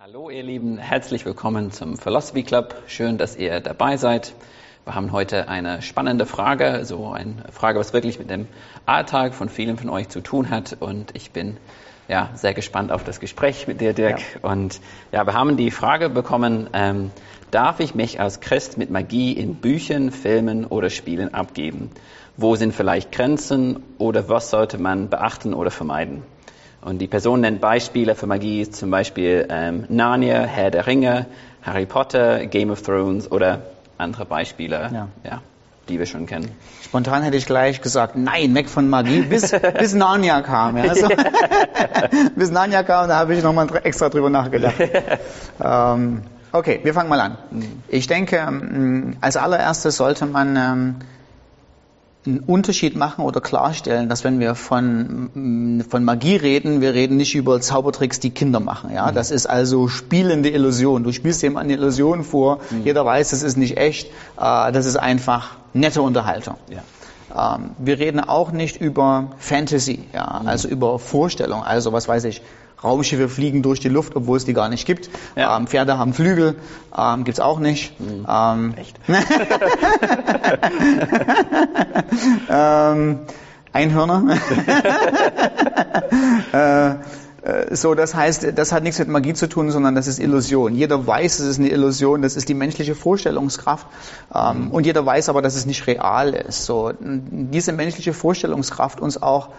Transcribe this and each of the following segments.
Hallo ihr Lieben, herzlich willkommen zum Philosophy Club. Schön, dass ihr dabei seid. Wir haben heute eine spannende Frage, so eine Frage, was wirklich mit dem Alltag von vielen von euch zu tun hat. Und ich bin ja sehr gespannt auf das Gespräch mit dir, Dirk. Ja. Und ja, wir haben die Frage bekommen: ähm, Darf ich mich als Christ mit Magie in Büchern, Filmen oder Spielen abgeben? Wo sind vielleicht Grenzen oder was sollte man beachten oder vermeiden? Und die Person nennt Beispiele für Magie, zum Beispiel ähm, Narnia, Herr der Ringe, Harry Potter, Game of Thrones oder andere Beispiele, ja. ja. die wir schon kennen. Spontan hätte ich gleich gesagt, nein, weg von Magie, bis, bis Narnia kam. Ja. Also, bis Narnia kam, da habe ich nochmal extra drüber nachgedacht. ähm, okay, wir fangen mal an. Mhm. Ich denke, ähm, als allererstes sollte man ähm, einen Unterschied machen oder klarstellen, dass wenn wir von, von Magie reden, wir reden nicht über Zaubertricks, die Kinder machen. Ja, mhm. das ist also spielende Illusion. Du spielst jemand eine Illusion vor. Mhm. Jeder weiß, das ist nicht echt. Äh, das ist einfach nette Unterhaltung. Ja. Ähm, wir reden auch nicht über Fantasy, ja, mhm. also über Vorstellung. Also was weiß ich, Raumschiffe fliegen durch die Luft, obwohl es die gar nicht gibt. Ja. Ähm, Pferde haben Flügel, ähm, gibt's auch nicht. Mhm. Ähm, Echt? ähm, Einhörner. äh, äh, so, das heißt, das hat nichts mit Magie zu tun, sondern das ist Illusion. Jeder weiß, es ist eine Illusion, das ist die menschliche Vorstellungskraft. Ähm, mhm. Und jeder weiß aber, dass es nicht real ist. So, diese menschliche Vorstellungskraft uns auch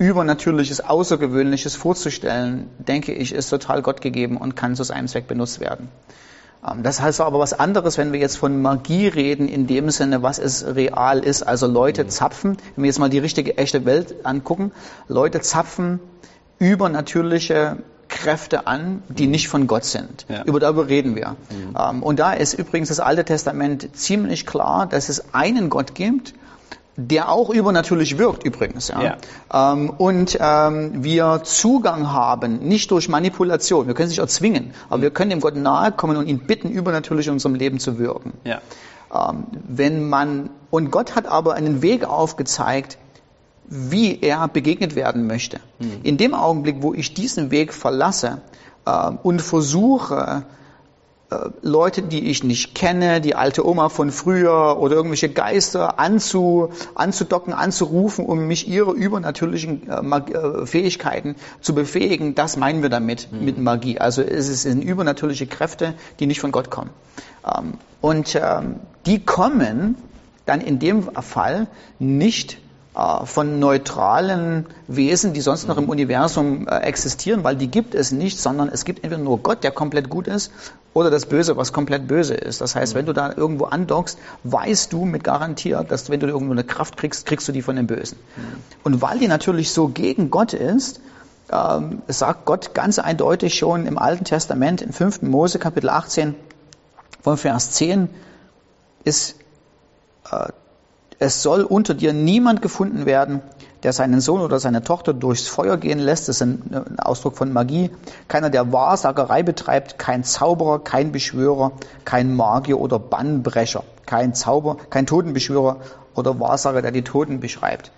Übernatürliches, Außergewöhnliches vorzustellen, denke ich, ist total Gott gegeben und kann zu seinem Zweck benutzt werden. Ähm, das heißt aber was anderes, wenn wir jetzt von Magie reden, in dem Sinne, was es real ist. Also Leute zapfen, wenn wir jetzt mal die richtige, echte Welt angucken, Leute zapfen übernatürliche Kräfte an, die nicht von Gott sind. Ja. Über darüber reden wir. Mhm. Ähm, und da ist übrigens das Alte Testament ziemlich klar, dass es einen Gott gibt der auch übernatürlich wirkt übrigens. Ja. ja. Ähm, und ähm, wir Zugang haben, nicht durch Manipulation, wir können es nicht erzwingen, aber mhm. wir können dem Gott nahe kommen und ihn bitten, übernatürlich in unserem Leben zu wirken. Ja. Ähm, wenn man, und Gott hat aber einen Weg aufgezeigt, wie er begegnet werden möchte. Mhm. In dem Augenblick, wo ich diesen Weg verlasse äh, und versuche, Leute, die ich nicht kenne, die alte Oma von früher oder irgendwelche Geister anzu, anzudocken, anzurufen, um mich ihre übernatürlichen äh, äh, Fähigkeiten zu befähigen. Das meinen wir damit, mhm. mit Magie. Also es sind übernatürliche Kräfte, die nicht von Gott kommen. Ähm, und ähm, die kommen dann in dem Fall nicht äh, von neutralen Wesen, die sonst noch im Universum äh, existieren, weil die gibt es nicht, sondern es gibt entweder nur Gott, der komplett gut ist, oder das Böse, was komplett böse ist. Das heißt, wenn du da irgendwo andockst, weißt du mit garantiert, dass wenn du irgendwo eine Kraft kriegst, kriegst du die von dem Bösen. Und weil die natürlich so gegen Gott ist, ähm, sagt Gott ganz eindeutig schon im Alten Testament, im 5. Mose Kapitel 18 von Vers 10, ist äh, es soll unter dir niemand gefunden werden, der seinen Sohn oder seine Tochter durchs Feuer gehen lässt. Das ist ein, Ausdruck von Magie. Keiner, der Wahrsagerei betreibt, kein Zauberer, kein Beschwörer, kein Magier oder Bannbrecher, kein Zauber, kein Totenbeschwörer oder Wahrsager, der die Toten beschreibt.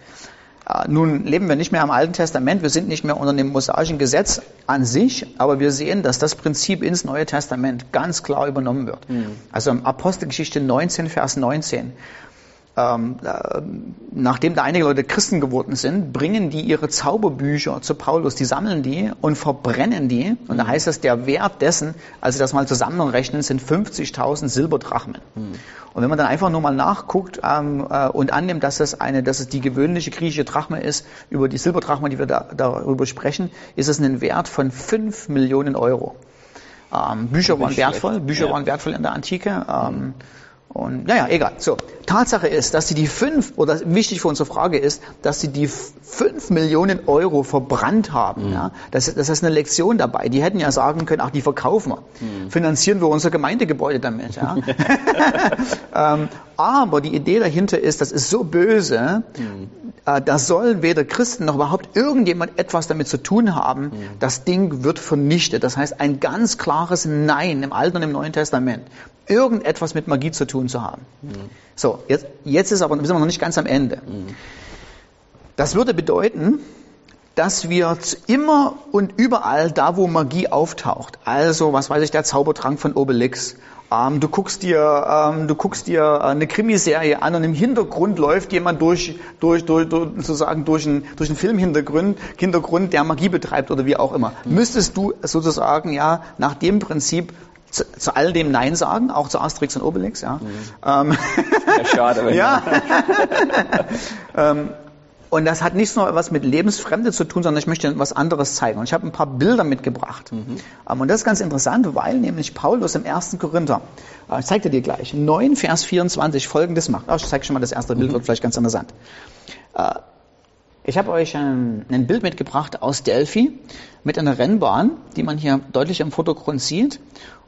Äh, nun leben wir nicht mehr im Alten Testament, wir sind nicht mehr unter dem mosaischen Gesetz an sich, aber wir sehen, dass das Prinzip ins Neue Testament ganz klar übernommen wird. Mhm. Also im Apostelgeschichte 19, Vers 19 ähm, äh, nachdem da einige Leute Christen geworden sind, bringen die ihre Zauberbücher zu Paulus, die sammeln die und verbrennen die. Und da mhm. heißt es, der Wert dessen, als sie das mal zusammenrechnen, sind 50.000 Silberdrachmen. Mhm. Und wenn man dann einfach nur mal nachguckt ähm, äh, und annimmt, dass es eine, dass es die gewöhnliche griechische Drachme ist, über die Silberdrachme, die wir da, darüber sprechen, ist es ein Wert von 5 Millionen Euro. Ähm, Bücher waren wertvoll, Bücher ja. waren wertvoll in der Antike. Ähm, mhm. Und naja, egal. So, Tatsache ist, dass sie die fünf, oder wichtig für unsere Frage ist, dass sie die fünf Millionen Euro verbrannt haben. Mhm. Ja? Das, das ist eine Lektion dabei. Die hätten ja sagen können, ach, die verkaufen wir. Mhm. Finanzieren wir unser Gemeindegebäude damit. Ja? ähm, aber die Idee dahinter ist, das ist so böse, mhm. Äh, da soll weder Christen noch überhaupt irgendjemand etwas damit zu tun haben. Mhm. Das Ding wird vernichtet. Das heißt, ein ganz klares Nein im Alten und im Neuen Testament irgendetwas mit Magie zu tun zu haben. Mhm. So, jetzt, jetzt ist aber, sind wir noch nicht ganz am Ende. Mhm. Das würde bedeuten, dass wir immer und überall da, wo Magie auftaucht, also was weiß ich, der Zaubertrank von Obelix, ähm, du guckst dir, ähm, du guckst dir äh, eine Krimiserie an und im Hintergrund läuft jemand durch, durch, durch, durch sozusagen durch einen, durch einen Filmhintergrund, Hintergrund, der Magie betreibt oder wie auch immer. Mhm. Müsstest du sozusagen ja nach dem Prinzip zu, zu all dem Nein sagen, auch zu Asterix und Obelix, ja. Mhm. Ähm, ja schade, wenn ja. ähm, und das hat nicht nur was mit Lebensfremde zu tun, sondern ich möchte was anderes zeigen. Und ich habe ein paar Bilder mitgebracht. Mhm. Ähm, und das ist ganz interessant, weil nämlich Paulus im 1. Korinther, äh, ich zeige dir gleich, 9 Vers 24 folgendes macht. Ich zeige schon mal das erste Bild, mhm. wird vielleicht ganz interessant. Äh, ich habe euch ein, ein, Bild mitgebracht aus Delphi mit einer Rennbahn, die man hier deutlich im Vordergrund sieht.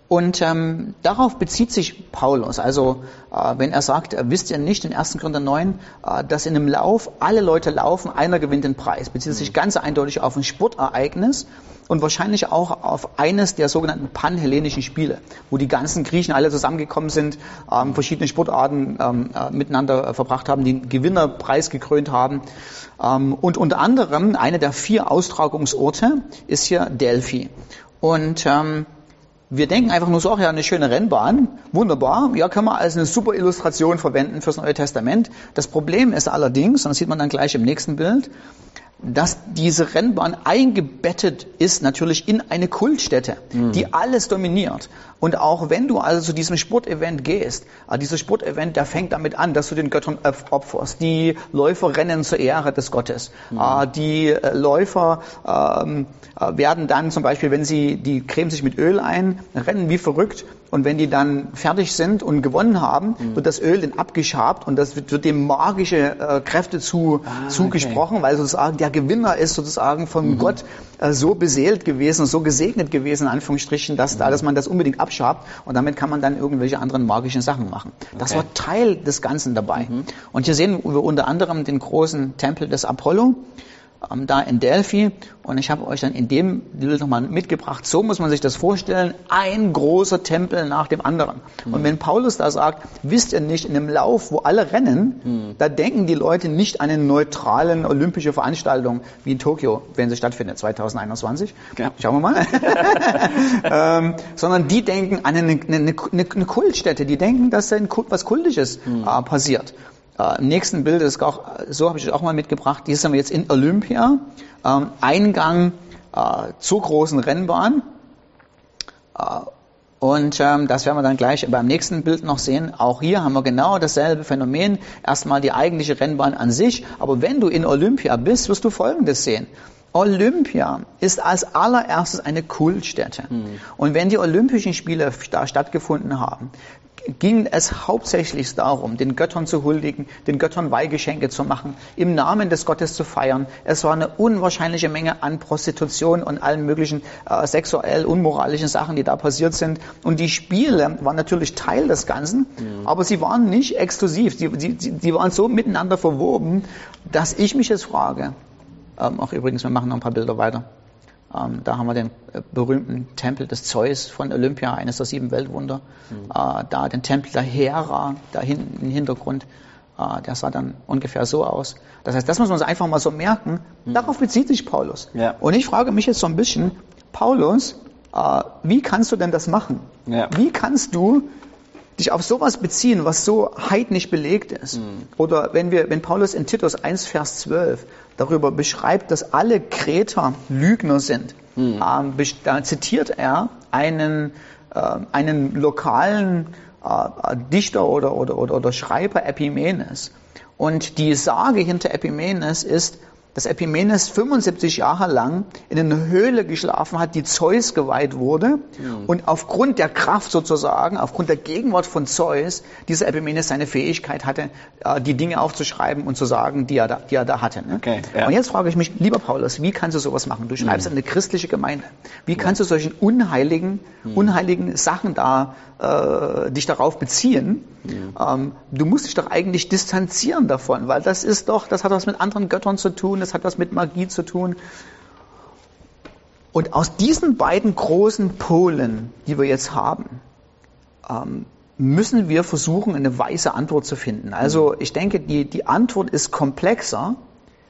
Und ähm, darauf bezieht sich Paulus. Also äh, wenn er sagt, äh, wisst ihr nicht in 1. Korinther 9, äh, dass in einem Lauf alle Leute laufen, einer gewinnt den Preis. Bezieht sich mhm. ganz eindeutig auf ein Sportereignis und wahrscheinlich auch auf eines der sogenannten panhellenischen Spiele, wo die ganzen Griechen alle zusammengekommen sind, ähm, verschiedene Sportarten ähm, äh, miteinander verbracht haben, den Gewinnerpreis gekrönt haben. Ähm, und unter anderem eine der vier Austragungsorte ist hier Delphi. Und ähm, wir denken einfach nur so, ach ja, eine schöne Rennbahn, wunderbar, ja, können wir als eine super Illustration verwenden fürs Neue Testament. Das Problem ist allerdings, und das sieht man dann gleich im nächsten Bild, dass diese Rennbahn eingebettet ist natürlich in eine Kultstätte, mhm. die alles dominiert. Und auch wenn du also zu diesem Sportevent gehst, äh, dieses Sportevent, der fängt damit an, dass du den Göttern opferst. Die Läufer rennen zur Ehre des Gottes. Mhm. Äh, die äh, Läufer ähm, werden dann zum Beispiel, wenn sie, die cremen sich mit Öl ein, rennen wie verrückt und wenn die dann fertig sind und gewonnen haben, mhm. wird das Öl dann abgeschabt und das wird, wird dem magische äh, Kräfte zu, ah, zugesprochen, okay. weil sozusagen der Gewinner ist sozusagen von mhm. Gott äh, so beseelt gewesen, so gesegnet gewesen, in Anführungsstrichen, dass, mhm. da, dass man das unbedingt abschabt und damit kann man dann irgendwelche anderen magischen Sachen machen. Das okay. war Teil des Ganzen dabei. Mhm. Und hier sehen wir unter anderem den großen Tempel des Apollo ähm, da in Delphi. Und ich habe euch dann in dem Bild nochmal mitgebracht. So muss man sich das vorstellen. Ein großer Tempel nach dem anderen. Mhm. Und wenn Paulus da sagt, wisst ihr nicht, in einem Lauf, wo alle rennen, mhm. da denken die Leute nicht an eine neutralen olympische Veranstaltung wie in Tokio, wenn sie stattfindet, 2021. Ja. Schauen wir mal. ähm, sondern die denken an eine, eine, eine, eine, Kultstätte. Die denken, dass da was Kultisches mhm. äh, passiert. Äh, Im nächsten Bild ist auch, so habe ich es auch mal mitgebracht. Hier sind wir jetzt in Olympia. Ähm, Eingang äh, zur großen Rennbahn. Äh, und ähm, das werden wir dann gleich beim nächsten Bild noch sehen. Auch hier haben wir genau dasselbe Phänomen. Erstmal die eigentliche Rennbahn an sich. Aber wenn du in Olympia bist, wirst du Folgendes sehen. Olympia ist als allererstes eine Kultstätte. Mhm. Und wenn die Olympischen Spiele da stattgefunden haben, ging es hauptsächlich darum, den Göttern zu huldigen, den Göttern Weihgeschenke zu machen, im Namen des Gottes zu feiern. Es war eine unwahrscheinliche Menge an Prostitution und allen möglichen äh, sexuell unmoralischen Sachen, die da passiert sind. Und die Spiele waren natürlich Teil des Ganzen, mhm. aber sie waren nicht exklusiv. Sie, sie, sie waren so miteinander verwoben, dass ich mich jetzt frage, ähm, auch übrigens, wir machen noch ein paar Bilder weiter. Ähm, da haben wir den äh, berühmten Tempel des Zeus von Olympia, eines der sieben Weltwunder. Mhm. Äh, da den Tempel der Hera, da hinten im Hintergrund. Äh, der sah dann ungefähr so aus. Das heißt, das muss man sich einfach mal so merken. Mhm. Darauf bezieht sich Paulus. Ja. Und ich frage mich jetzt so ein bisschen, Paulus, äh, wie kannst du denn das machen? Ja. Wie kannst du dich auf sowas beziehen, was so heidnisch belegt ist. Mhm. Oder wenn wir, wenn Paulus in Titus 1, Vers 12 darüber beschreibt, dass alle Kreter Lügner sind, mhm. ähm, da zitiert er einen, äh, einen lokalen äh, Dichter oder, oder, oder, oder Schreiber Epimenes. Und die Sage hinter Epimenes ist, dass Epimenes 75 Jahre lang in einer Höhle geschlafen hat, die Zeus geweiht wurde. Mhm. Und aufgrund der Kraft sozusagen, aufgrund der Gegenwart von Zeus, dieser Epimenes seine Fähigkeit hatte, äh, die Dinge aufzuschreiben und zu sagen, die er da, die er da hatte. Ne? Okay, ja. Und jetzt frage ich mich, lieber Paulus, wie kannst du sowas machen? Du schreibst mhm. eine christliche Gemeinde. Wie kannst du solchen unheiligen, mhm. unheiligen Sachen da äh, dich darauf beziehen? Ähm, du musst dich doch eigentlich distanzieren davon, weil das ist doch, das hat was mit anderen Göttern zu tun, das hat was mit Magie zu tun. Und aus diesen beiden großen Polen, die wir jetzt haben, ähm, müssen wir versuchen, eine weise Antwort zu finden. Also ich denke, die, die Antwort ist komplexer,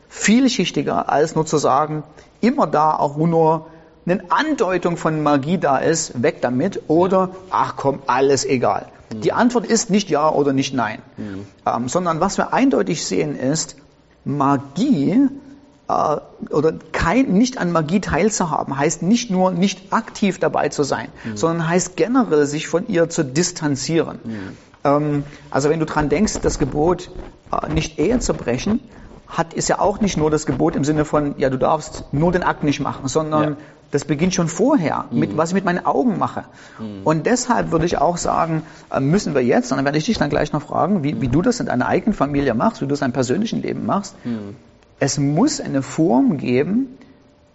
vielschichtiger, als nur zu sagen, immer da, auch wo nur eine Andeutung von Magie da ist, weg damit oder ach komm, alles egal. Mhm. Die Antwort ist nicht ja oder nicht nein, mhm. ähm, sondern was wir eindeutig sehen ist, Magie oder kein, nicht an Magie teilzuhaben, heißt nicht nur nicht aktiv dabei zu sein, mhm. sondern heißt generell sich von ihr zu distanzieren. Mhm. Ähm, also wenn du dran denkst, das Gebot äh, nicht Ehe zu brechen, hat, ist ja auch nicht nur das Gebot im Sinne von, ja, du darfst nur den Akt nicht machen, sondern ja. das beginnt schon vorher, mit, mhm. was ich mit meinen Augen mache. Mhm. Und deshalb würde ich auch sagen, äh, müssen wir jetzt, und dann werde ich dich dann gleich noch fragen, wie, wie mhm. du das in deiner eigenen Familie machst, wie du das in deinem persönlichen Leben machst. Es muss eine Form geben,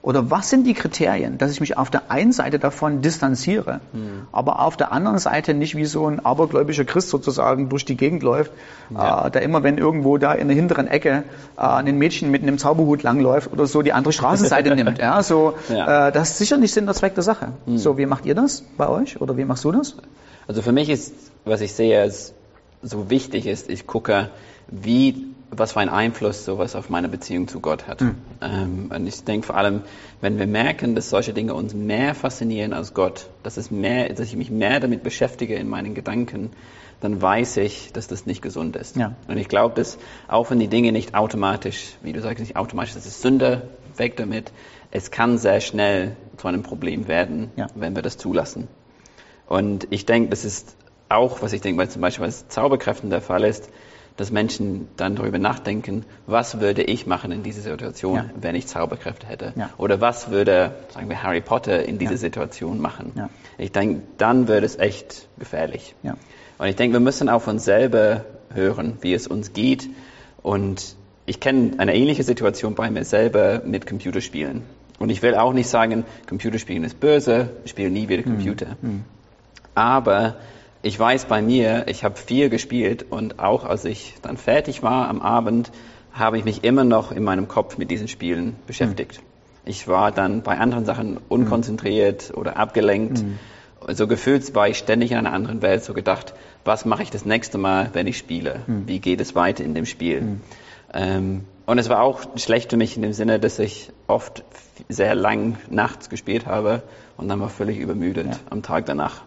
oder was sind die Kriterien, dass ich mich auf der einen Seite davon distanziere, mhm. aber auf der anderen Seite nicht wie so ein abergläubischer Christ sozusagen durch die Gegend läuft, ja. äh, der immer, wenn irgendwo da in der hinteren Ecke äh, ein Mädchen mit einem Zauberhut langläuft oder so, die andere Straßenseite nimmt. Ja, so, ja. Äh, das ist sicher nicht Sinn der Zweck der Sache. Mhm. So, wie macht ihr das bei euch oder wie machst du das? Also für mich ist, was ich sehe, als so wichtig ist, ich gucke, wie was für einen Einfluss sowas auf meine Beziehung zu Gott hat. Mhm. Ähm, und ich denke vor allem, wenn wir merken, dass solche Dinge uns mehr faszinieren als Gott, dass, es mehr, dass ich mich mehr damit beschäftige in meinen Gedanken, dann weiß ich, dass das nicht gesund ist. Ja. Und ich glaube, dass auch wenn die Dinge nicht automatisch, wie du sagst, nicht automatisch, das ist Sünde, weg damit, es kann sehr schnell zu einem Problem werden, ja. wenn wir das zulassen. Und ich denke, das ist auch, was ich denke, weil zum Beispiel bei Zauberkräften der Fall ist, dass Menschen dann darüber nachdenken, was würde ich machen in dieser Situation, ja. wenn ich Zauberkräfte hätte? Ja. Oder was würde, sagen wir, Harry Potter in dieser ja. Situation machen? Ich denke, dann wird es echt gefährlich. Und ich denke, wir müssen auf uns selber hören, wie es uns geht. Und ich kenne eine ähnliche Situation bei mir selber mit Computerspielen. Und ich will auch nicht sagen, Computerspielen ist böse, ich spiele nie wieder Computer. Mhm. Aber ich weiß bei mir, ich habe viel gespielt und auch als ich dann fertig war am Abend, habe ich mich immer noch in meinem Kopf mit diesen Spielen beschäftigt. Mhm. Ich war dann bei anderen Sachen unkonzentriert mhm. oder abgelenkt. Mhm. So gefühlt war ich ständig in einer anderen Welt, so gedacht, was mache ich das nächste Mal, wenn ich spiele? Mhm. Wie geht es weiter in dem Spiel? Ähm, und es war auch schlecht für mich in dem Sinne, dass ich oft sehr lang nachts gespielt habe und dann war völlig übermüdet ja. am Tag danach.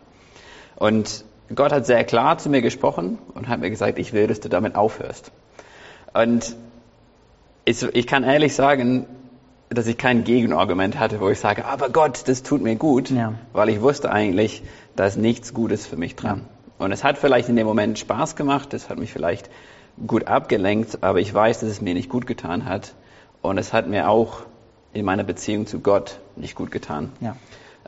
Und Gott hat sehr klar zu mir gesprochen und hat mir gesagt, ich will, dass du damit aufhörst. Und ich, ich kann ehrlich sagen, dass ich kein Gegenargument hatte, wo ich sage, aber Gott, das tut mir gut, ja. weil ich wusste eigentlich, da ist nichts Gutes für mich dran. Ja. Und es hat vielleicht in dem Moment Spaß gemacht, es hat mich vielleicht gut abgelenkt, aber ich weiß, dass es mir nicht gut getan hat. Und es hat mir auch in meiner Beziehung zu Gott nicht gut getan. Ja.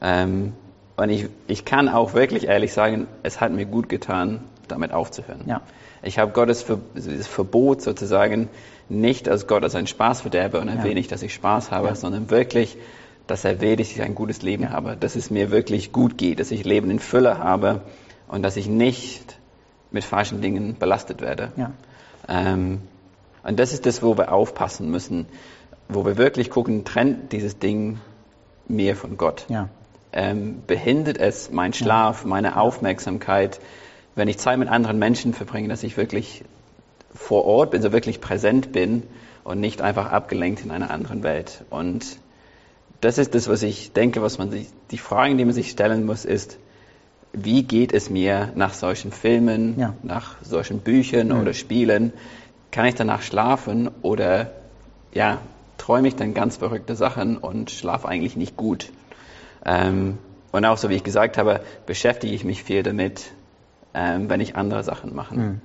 Ähm, und ich, ich kann auch wirklich ehrlich sagen, es hat mir gut getan, damit aufzuhören. Ja. Ich habe Gottes Ver Verbot sozusagen nicht als Gott als ein Spaßverderber und erwähne ja. nicht, dass ich Spaß habe, ja. sondern wirklich, dass er will, dass ich ein gutes Leben ja. habe, dass es mir wirklich gut geht, dass ich Leben in Fülle habe und dass ich nicht mit falschen Dingen belastet werde. Ja. Ähm, und das ist das, wo wir aufpassen müssen, wo wir wirklich gucken, trennt dieses Ding mir von Gott. Ja ähm, behindert es meinen Schlaf, meine Aufmerksamkeit, wenn ich Zeit mit anderen Menschen verbringe, dass ich wirklich vor Ort bin, so wirklich präsent bin und nicht einfach abgelenkt in einer anderen Welt. Und das ist das, was ich denke, was man sich, die Fragen, die man sich stellen muss, ist, wie geht es mir nach solchen Filmen, ja. nach solchen Büchern mhm. oder Spielen? Kann ich danach schlafen oder ja, träume ich dann ganz verrückte Sachen und schlafe eigentlich nicht gut? Ähm, und auch so wie ich gesagt habe, beschäftige ich mich viel damit, ähm, wenn ich andere Sachen mache. Mhm.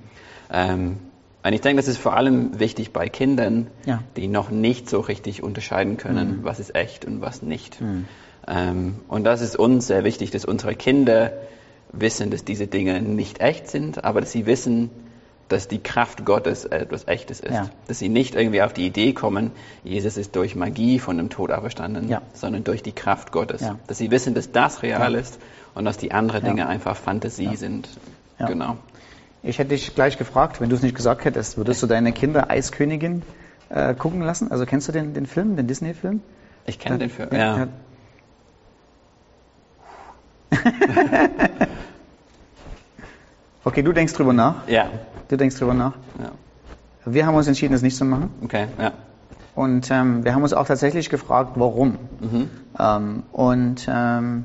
Ähm, und ich denke, das ist vor allem wichtig bei Kindern, ja. die noch nicht so richtig unterscheiden können, mhm. was ist echt und was nicht. Mhm. Und das ist uns sehr wichtig, dass unsere Kinder wissen, dass diese Dinge nicht echt sind, aber dass sie wissen, dass die Kraft Gottes etwas Echtes ist. Ja. Dass sie nicht irgendwie auf die Idee kommen, Jesus ist durch Magie von dem Tod auferstanden, ja. sondern durch die Kraft Gottes. Ja. Dass sie wissen, dass das real ist und dass die anderen Dinge einfach Fantasie sind. Genau. Ich hätte dich gleich gefragt, wenn du es nicht gesagt hättest, würdest du deine Kinder Eiskönigin äh, gucken lassen? Also kennst du den, den Film, den Disney-Film? Ich kenne den Film, ja. okay, du denkst drüber nach? Ja. Du denkst drüber nach? Ja. Wir haben uns entschieden, es nicht zu machen. Okay, ja. Und ähm, wir haben uns auch tatsächlich gefragt, warum. Ähm, und ähm,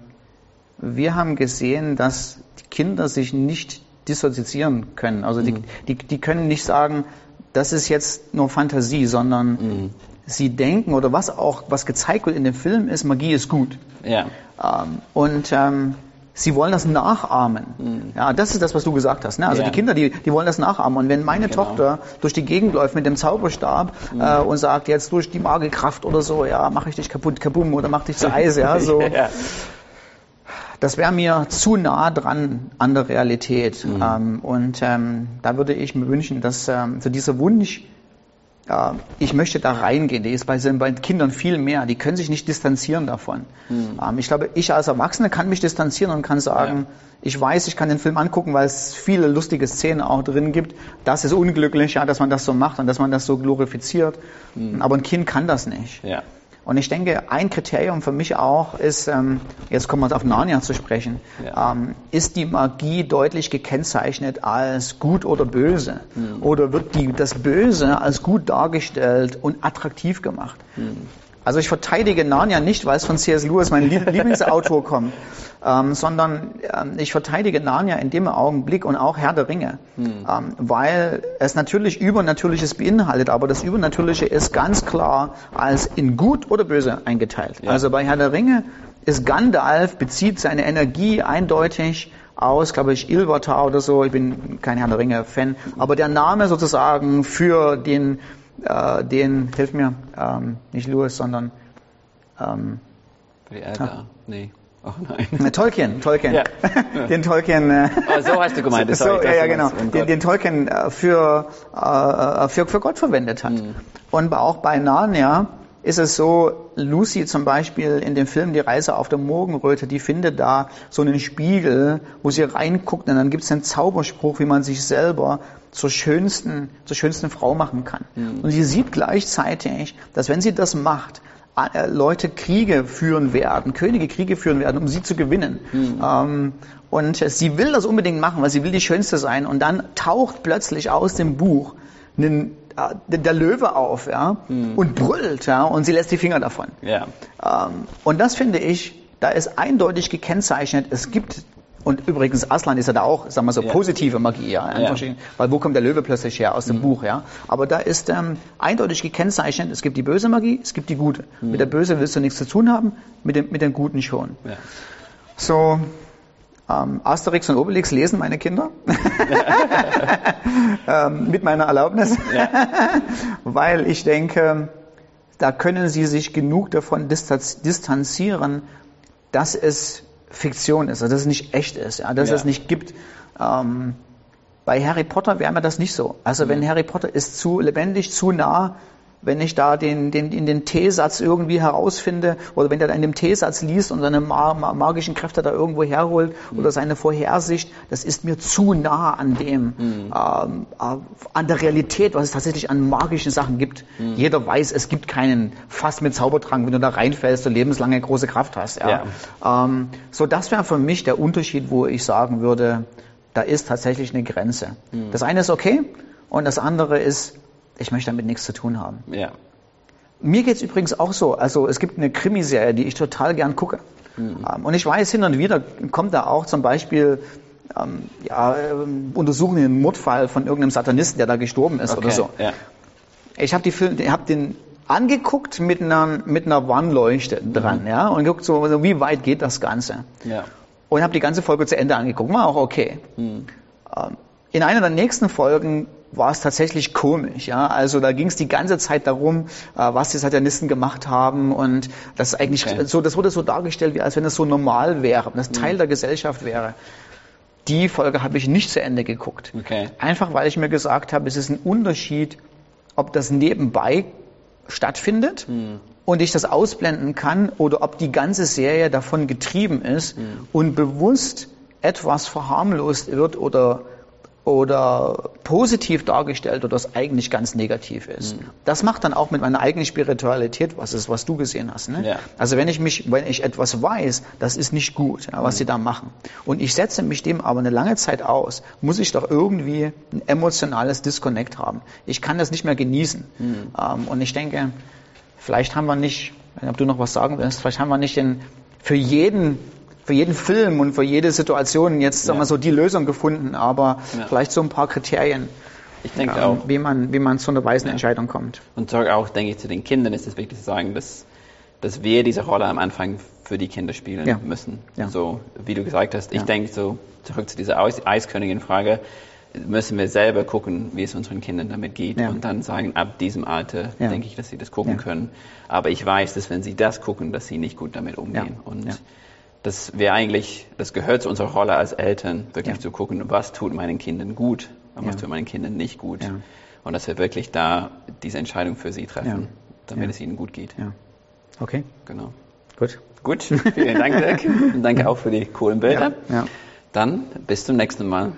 wir haben gesehen, dass die Kinder sich nicht dissoziieren können. Also die, die, die können nicht sagen, das ist jetzt nur Fantasie, sondern sie denken oder was auch, was gezeigt wird in dem Film ist, Magie ist gut. Ja. Ähm, und ähm, sie wollen das nachahmen. Ja, das ist das, was du gesagt hast. Ne? Also Ja. die Kinder, die, die wollen das nachahmen. Und wenn meine Genau. Tochter durch die Gegend läuft mit dem Zauberstab äh, und sagt, jetzt durch die Magikraft oder so, ja, mache ich dich kaputt, kabum, oder mach dich zu Eis, ja, so. ja. Das wäre mir zu nah dran an der Realität. Mhm. Ähm, und ähm, da würde ich mir wünschen, dass ähm, so dieser Wunsch, ich möchte da reingehen, der ist bei, bei Kindern viel mehr. Die können sich nicht distanzieren davon. Mhm. Ähm, ich glaube, ich als Erwachsener kann mich distanzieren und kann sagen, ich weiß, ich kann den Film angucken, weil es viele lustige Szenen auch drin gibt. Das ist unglücklich, ja, dass man das so macht und dass man das so glorifiziert. Aber ein Kind kann das nicht. Ja. Und ich denke, ein Kriterium für mich auch ist, ähm, jetzt kommen wir auf Narnia zu sprechen, Ja. ähm, ist die Magie deutlich gekennzeichnet als gut oder böse? Oder wird die, das Böse als gut dargestellt und attraktiv gemacht? Also ich verteidige Narnia nicht, weil es von C.S. Lewis, mein Lieb- Lieblingsautor, kommt, ähm, sondern ähm, ich verteidige Narnia in dem Augenblick und auch Herr der Ringe, ähm, weil es natürlich Übernatürliches beinhaltet, aber das Übernatürliche ist ganz klar als in gut oder böse eingeteilt. Ja. Also bei Herr der Ringe ist Gandalf, bezieht seine Energie eindeutig aus, glaube ich, Ilvatar oder so. Ich bin kein Herr der Ringe-Fan, aber der Name sozusagen für den, äh, den, hilf mir, ähm, nicht Lewis, sondern ähm, Die Elder. Nee. Oh nein. äh, Tolkien, Tolkien. Ja. den Tolkien. Äh, Oh, so hast du gemeint, so, sorry, ja, das ja, ist genau. Den, den Tolkien äh, für, äh, für, für Gott verwendet hat. Mhm. Und auch bei Narnia ist es so, Lucy zum Beispiel in dem Film Die Reise auf der Morgenröte, die findet da so einen Spiegel, wo sie reinguckt und dann gibt es einen Zauberspruch, wie man sich selber zur schönsten, zur schönsten Frau machen kann. Mhm. Und sie sieht gleichzeitig, dass wenn sie das macht, äh, Leute Kriege führen werden, Könige Kriege führen werden, um sie zu gewinnen. Ähm, und sie will das unbedingt machen, weil sie will die Schönste sein. Und dann taucht plötzlich aus dem Buch ein, äh, der Löwe auf ja, und brüllt ja, und sie lässt die Finger davon. Ja. Ähm, und das finde ich, da ist eindeutig gekennzeichnet, es gibt, und übrigens Aslan ist ja da auch, sagen wir so, Ja. positive Magie, ja, Ja. weil wo kommt der Löwe plötzlich her aus dem Buch, ja. Aber da ist ähm, eindeutig gekennzeichnet, es gibt die böse Magie, es gibt die gute. Mit der böse willst du nichts zu tun haben, mit dem, mit dem guten schon. So, ähm, Asterix und Obelix lesen meine Kinder. ähm, mit meiner Erlaubnis. Weil ich denke, da können sie sich genug davon distanz- distanzieren, dass es Fiktion ist, also dass es nicht echt ist, ja, dass Ja. es nicht gibt. Ähm, bei Harry Potter wäre mir das nicht so. Also wenn Harry Potter ist zu lebendig, zu nah, wenn ich da den, den, in den T-Satz irgendwie herausfinde oder wenn der da in dem T-Satz liest und seine ma ma magischen Kräfte da irgendwo herholt oder seine Vorhersicht, das ist mir zu nah an dem, ähm, äh, an der Realität, was es tatsächlich an magischen Sachen gibt. Jeder weiß, es gibt keinen Fass mit Zaubertrank, wenn du da reinfällst und lebenslange große Kraft hast. Ja. Ähm, so, das wäre für mich der Unterschied, wo ich sagen würde, da ist tatsächlich eine Grenze. Das eine ist okay und das andere ist, ich möchte damit nichts zu tun haben. Ja. Mir geht's übrigens auch so. Also es gibt eine Krimiserie, die ich total gern gucke. Ähm, Und ich weiß, hin und wieder kommt da auch zum Beispiel ähm, ja, ähm, untersuchen den Mordfall von irgendeinem Satanisten, der da gestorben ist oder Okay. so. Ja. Ich habe habe den angeguckt mit einer mit einer Warnleuchte dran, ja, und geguckt so, wie weit geht das Ganze. Ja. Und habe die ganze Folge zu Ende angeguckt. War auch okay. Ähm, In einer der nächsten Folgen war es tatsächlich komisch. Ja? Also da ging es die ganze Zeit darum, äh, was die Satanisten gemacht haben und das eigentlich Okay. so, das wurde so dargestellt, wie als wenn es so normal wäre, das Teil der Gesellschaft wäre. Die Folge habe ich nicht zu Ende geguckt. Okay. Einfach weil ich mir gesagt habe, es ist ein Unterschied, ob das nebenbei stattfindet und ich das ausblenden kann oder ob die ganze Serie davon getrieben ist und bewusst etwas verharmlost wird oder oder positiv dargestellt oder das eigentlich ganz negativ ist. Das macht dann auch mit meiner eigenen Spiritualität was ist, was du gesehen hast. Ne? Ja. Also wenn ich mich, wenn ich etwas weiß, das ist nicht gut, ja, was sie da machen, und ich setze mich dem aber eine lange Zeit aus, muss ich doch irgendwie ein emotionales Disconnect haben. Ich kann das nicht mehr genießen. Ähm, und ich denke, vielleicht haben wir nicht, ob du noch was sagen willst, vielleicht haben wir nicht den, für jeden für jeden Film und für jede Situation jetzt sagen wir so die Lösung gefunden, aber vielleicht so ein paar Kriterien. Ich denke ähm, auch. Wie man, wie man zu einer weisen. Entscheidung kommt. Und auch, denke ich, zu den Kindern ist es wichtig zu sagen, dass, dass wir diese Rolle am Anfang für die Kinder spielen müssen. So, wie du gesagt hast. Ich denke so, zurück zu dieser Eiskönigin-Frage, müssen wir selber gucken, wie es unseren Kindern damit geht ja. und dann sagen, ab diesem Alter ja. denke ich, dass sie das gucken ja. können. Aber ich weiß, dass wenn sie das gucken, dass sie nicht gut damit umgehen. Und das wäre eigentlich, das gehört zu unserer Rolle als Eltern, wirklich zu gucken, was tut meinen Kindern gut und was tut meinen Kindern nicht gut. Und dass wir wirklich da diese Entscheidung für sie treffen, damit es ihnen gut geht. Okay. Genau. Gut. Gut, vielen Dank, Dirk. Und danke auch für die coolen Bilder. Dann bis zum nächsten Mal.